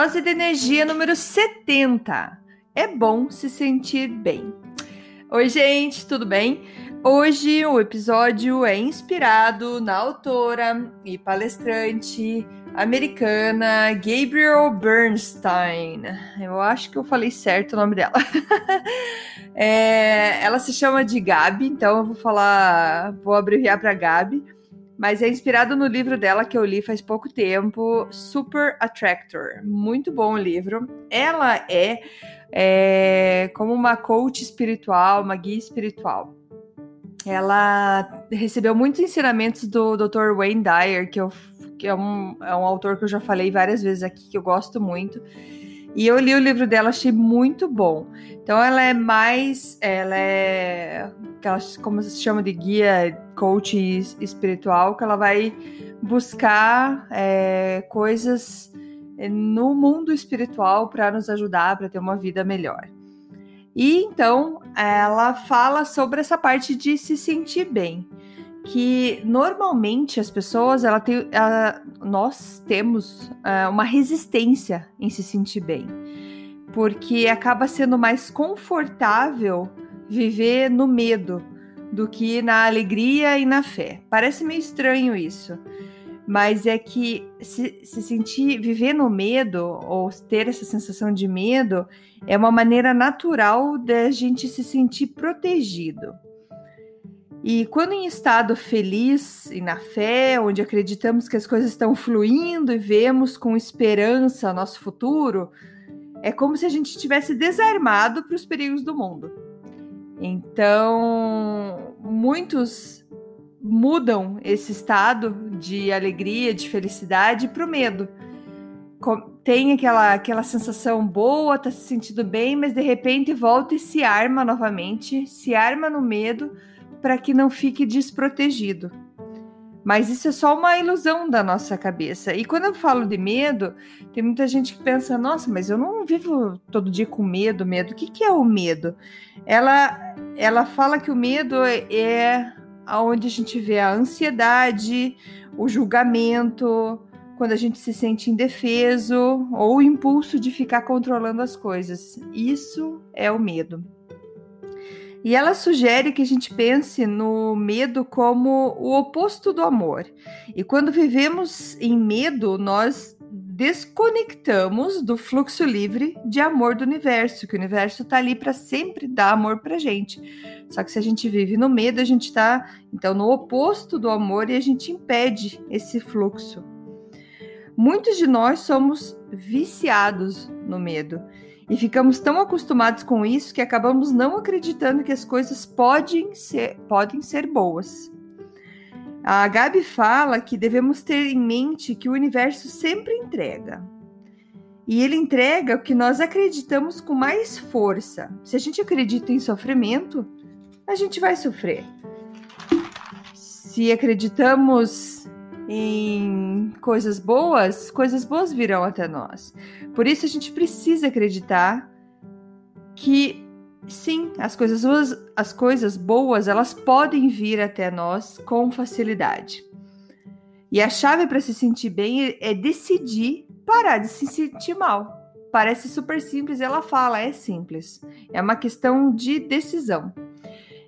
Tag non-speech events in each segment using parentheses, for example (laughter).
Dose de energia número 70. É bom se sentir bem. Oi, gente, tudo bem? Hoje o episódio é inspirado na autora e palestrante americana Gabriel Bernstein. Eu acho que eu falei certo o nome dela. (laughs) é, ela se chama de Gabi, então eu vou falar, vou abreviar para Gabi mas é inspirado no livro dela que eu li faz pouco tempo, Super Attractor. Muito bom o livro. Ela é, é como uma coach espiritual, uma guia espiritual. Ela recebeu muitos ensinamentos do Dr. Wayne Dyer, que, eu, que é, um, é um autor que eu já falei várias vezes aqui, que eu gosto muito. E eu li o livro dela, achei muito bom. Então ela é mais, ela é, como se chama de guia, coach espiritual, que ela vai buscar é, coisas é, no mundo espiritual para nos ajudar para ter uma vida melhor. E então ela fala sobre essa parte de se sentir bem que normalmente as pessoas, ela tem, ela, nós temos uh, uma resistência em se sentir bem, porque acaba sendo mais confortável viver no medo do que na alegria e na fé. Parece meio estranho isso, mas é que se, se sentir, viver no medo ou ter essa sensação de medo é uma maneira natural da gente se sentir protegido. E quando em estado feliz e na fé, onde acreditamos que as coisas estão fluindo e vemos com esperança nosso futuro, é como se a gente estivesse desarmado para os perigos do mundo. Então, muitos mudam esse estado de alegria, de felicidade para o medo. Tem aquela, aquela sensação boa, tá se sentindo bem, mas de repente volta e se arma novamente, se arma no medo para que não fique desprotegido. Mas isso é só uma ilusão da nossa cabeça. E quando eu falo de medo, tem muita gente que pensa: nossa, mas eu não vivo todo dia com medo, medo. O que, que é o medo? Ela, ela fala que o medo é aonde a gente vê a ansiedade, o julgamento, quando a gente se sente indefeso ou o impulso de ficar controlando as coisas. Isso é o medo. E ela sugere que a gente pense no medo como o oposto do amor. E quando vivemos em medo, nós desconectamos do fluxo livre de amor do universo, que o universo está ali para sempre dar amor para gente. Só que se a gente vive no medo, a gente está então no oposto do amor e a gente impede esse fluxo. Muitos de nós somos viciados no medo e ficamos tão acostumados com isso que acabamos não acreditando que as coisas podem ser, podem ser boas. A Gabi fala que devemos ter em mente que o universo sempre entrega. E ele entrega o que nós acreditamos com mais força. Se a gente acredita em sofrimento, a gente vai sofrer. Se acreditamos em coisas boas, coisas boas virão até nós. Por isso a gente precisa acreditar que sim, as coisas boas, as coisas boas, elas podem vir até nós com facilidade. E a chave para se sentir bem é decidir parar de se sentir mal. Parece super simples, ela fala, é simples. É uma questão de decisão.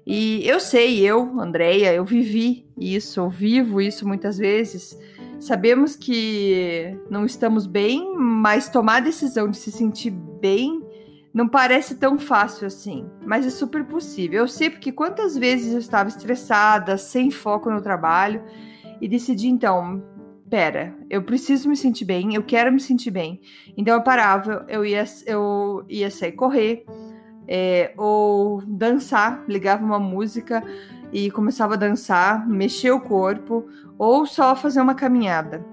E eu sei, eu, Andreia, eu vivi isso, eu vivo isso muitas vezes. Sabemos que não estamos bem, mas tomar a decisão de se sentir bem não parece tão fácil assim, mas é super possível. Eu sei porque quantas vezes eu estava estressada, sem foco no trabalho e decidi então, pera, eu preciso me sentir bem, eu quero me sentir bem. Então eu parava, eu ia, eu ia sair correr, é, ou dançar, ligava uma música e começava a dançar, mexer o corpo ou só fazer uma caminhada.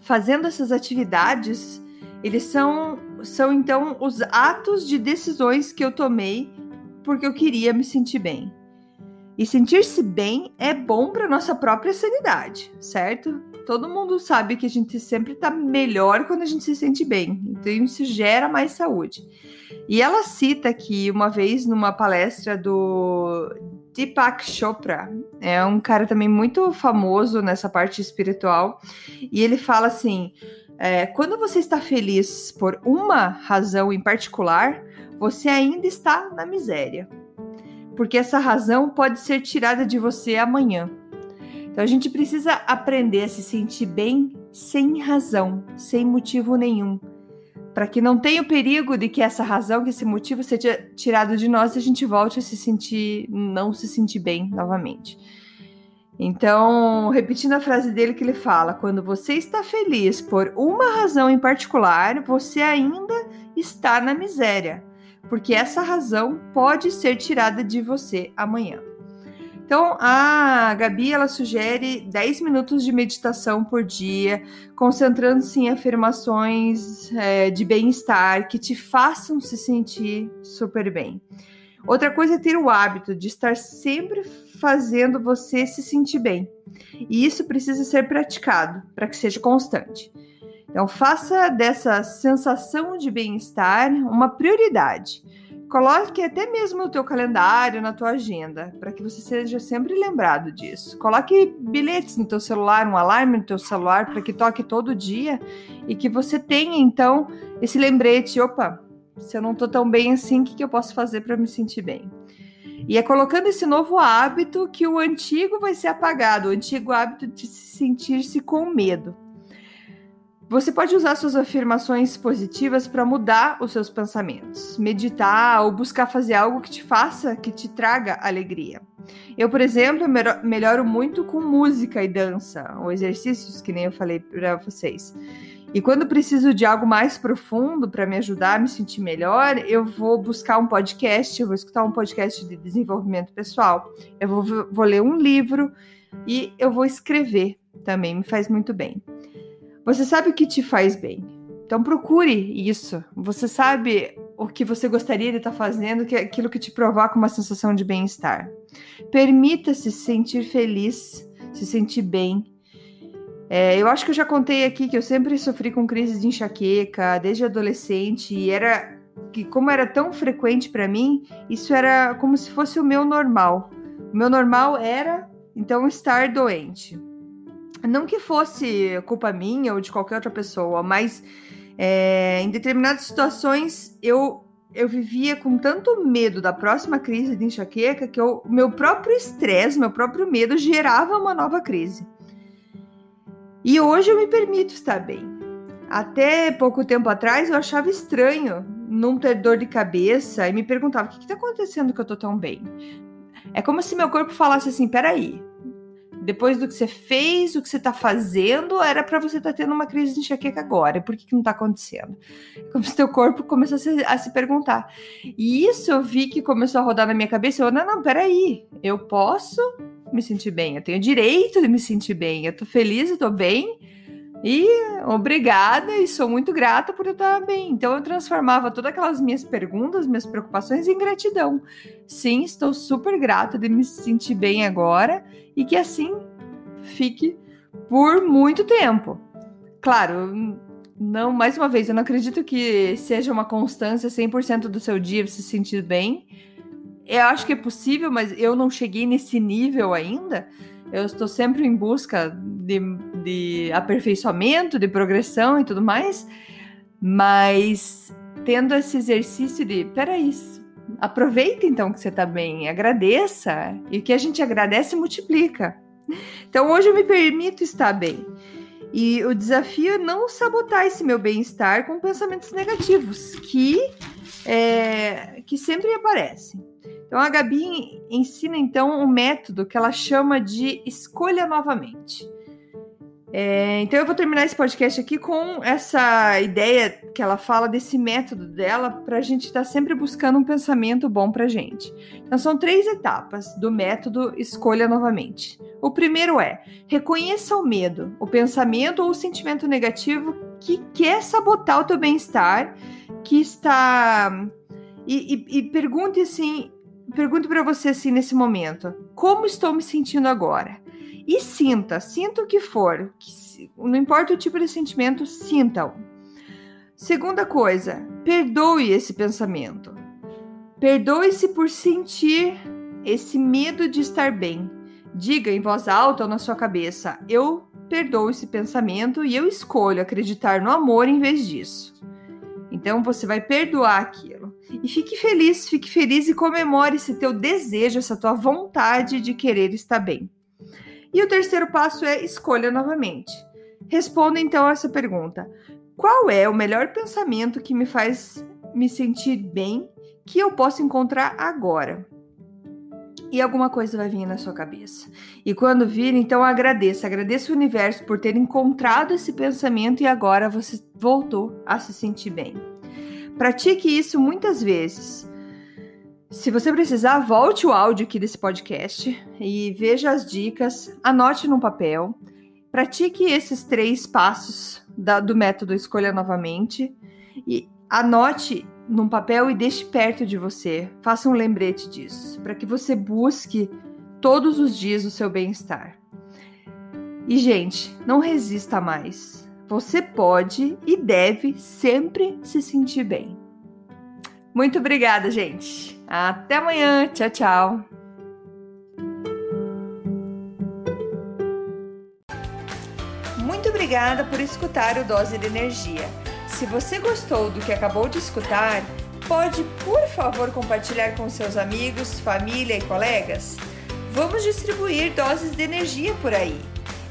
Fazendo essas atividades, eles são, são então os atos de decisões que eu tomei porque eu queria me sentir bem. E sentir-se bem é bom para nossa própria sanidade, certo? Todo mundo sabe que a gente sempre está melhor quando a gente se sente bem. Então isso gera mais saúde. E ela cita aqui uma vez numa palestra do Deepak Chopra, é um cara também muito famoso nessa parte espiritual, e ele fala assim: é, quando você está feliz por uma razão em particular, você ainda está na miséria, porque essa razão pode ser tirada de você amanhã. Então a gente precisa aprender a se sentir bem sem razão, sem motivo nenhum para que não tenha o perigo de que essa razão, que esse motivo seja tirado de nós e a gente volte a se sentir, não se sentir bem novamente. Então, repetindo a frase dele que ele fala: quando você está feliz por uma razão em particular, você ainda está na miséria, porque essa razão pode ser tirada de você amanhã. Então, a Gabi ela sugere 10 minutos de meditação por dia, concentrando-se em afirmações é, de bem-estar que te façam se sentir super bem. Outra coisa é ter o hábito de estar sempre fazendo você se sentir bem. E isso precisa ser praticado para que seja constante. Então, faça dessa sensação de bem-estar uma prioridade. Coloque até mesmo no teu calendário, na tua agenda, para que você seja sempre lembrado disso. Coloque bilhetes no teu celular, um alarme no teu celular para que toque todo dia e que você tenha então esse lembrete, opa, se eu não estou tão bem assim, o que, que eu posso fazer para me sentir bem? E é colocando esse novo hábito que o antigo vai ser apagado, o antigo hábito de se sentir-se com medo. Você pode usar suas afirmações positivas para mudar os seus pensamentos, meditar ou buscar fazer algo que te faça, que te traga alegria. Eu, por exemplo, melhoro muito com música e dança, ou exercícios, que nem eu falei para vocês. E quando preciso de algo mais profundo para me ajudar a me sentir melhor, eu vou buscar um podcast, eu vou escutar um podcast de desenvolvimento pessoal, eu vou, vou ler um livro e eu vou escrever também, me faz muito bem. Você sabe o que te faz bem. Então procure isso. Você sabe o que você gostaria de estar fazendo, que é aquilo que te provoca uma sensação de bem-estar. Permita-se se sentir feliz, se sentir bem. É, eu acho que eu já contei aqui que eu sempre sofri com crises de enxaqueca desde adolescente e era que como era tão frequente para mim, isso era como se fosse o meu normal. O meu normal era então estar doente. Não que fosse culpa minha ou de qualquer outra pessoa, mas é, em determinadas situações eu, eu vivia com tanto medo da próxima crise de enxaqueca que o meu próprio estresse, meu próprio medo gerava uma nova crise. E hoje eu me permito estar bem. Até pouco tempo atrás eu achava estranho não ter dor de cabeça e me perguntava: o que está acontecendo que eu tô tão bem? É como se meu corpo falasse assim: peraí, depois do que você fez, o que você está fazendo, era para você estar tá tendo uma crise de enxaqueca agora. Por que, que não está acontecendo? Como se teu corpo começasse a se, a se perguntar. E isso eu vi que começou a rodar na minha cabeça. Eu, não, não, peraí. Eu posso me sentir bem. Eu tenho direito de me sentir bem. Eu tô feliz, eu tô bem. E obrigada e sou muito grata por eu estar bem. Então eu transformava todas aquelas minhas perguntas, minhas preocupações em gratidão. Sim, estou super grata de me sentir bem agora e que assim fique por muito tempo. Claro, não, mais uma vez, eu não acredito que seja uma constância 100% do seu dia se sentir bem. Eu acho que é possível, mas eu não cheguei nesse nível ainda. Eu estou sempre em busca de, de aperfeiçoamento, de progressão e tudo mais, mas tendo esse exercício de, peraí, aproveita então que você está bem, agradeça, e o que a gente agradece multiplica. Então hoje eu me permito estar bem. E o desafio é não sabotar esse meu bem-estar com pensamentos negativos que, é, que sempre aparecem. Então a Gabi ensina então um método que ela chama de escolha novamente. É, então eu vou terminar esse podcast aqui com essa ideia que ela fala desse método dela para a gente estar tá sempre buscando um pensamento bom para gente. Então são três etapas do método Escolha Novamente. O primeiro é reconheça o medo, o pensamento ou o sentimento negativo que quer sabotar o teu bem-estar, que está e, e, e pergunte assim, pergunte para você assim nesse momento, como estou me sentindo agora? E sinta, sinta o que for, que, não importa o tipo de sentimento, sinta-o. Segunda coisa, perdoe esse pensamento. Perdoe-se por sentir esse medo de estar bem. Diga em voz alta ou na sua cabeça: Eu perdoo esse pensamento e eu escolho acreditar no amor em vez disso. Então você vai perdoar aquilo. E fique feliz, fique feliz e comemore esse teu desejo, essa tua vontade de querer estar bem. E o terceiro passo é escolha novamente. Responda então essa pergunta: qual é o melhor pensamento que me faz me sentir bem que eu posso encontrar agora? E alguma coisa vai vir na sua cabeça. E quando vir, então agradeça. Agradeça o universo por ter encontrado esse pensamento e agora você voltou a se sentir bem. Pratique isso muitas vezes. Se você precisar, volte o áudio aqui desse podcast e veja as dicas, anote num papel, pratique esses três passos da, do método Escolha Novamente e anote num papel e deixe perto de você. Faça um lembrete disso, para que você busque todos os dias o seu bem-estar. E, gente, não resista mais. Você pode e deve sempre se sentir bem. Muito obrigada, gente. Até amanhã. Tchau, tchau. Muito obrigada por escutar o Dose de Energia. Se você gostou do que acabou de escutar, pode, por favor, compartilhar com seus amigos, família e colegas? Vamos distribuir doses de energia por aí.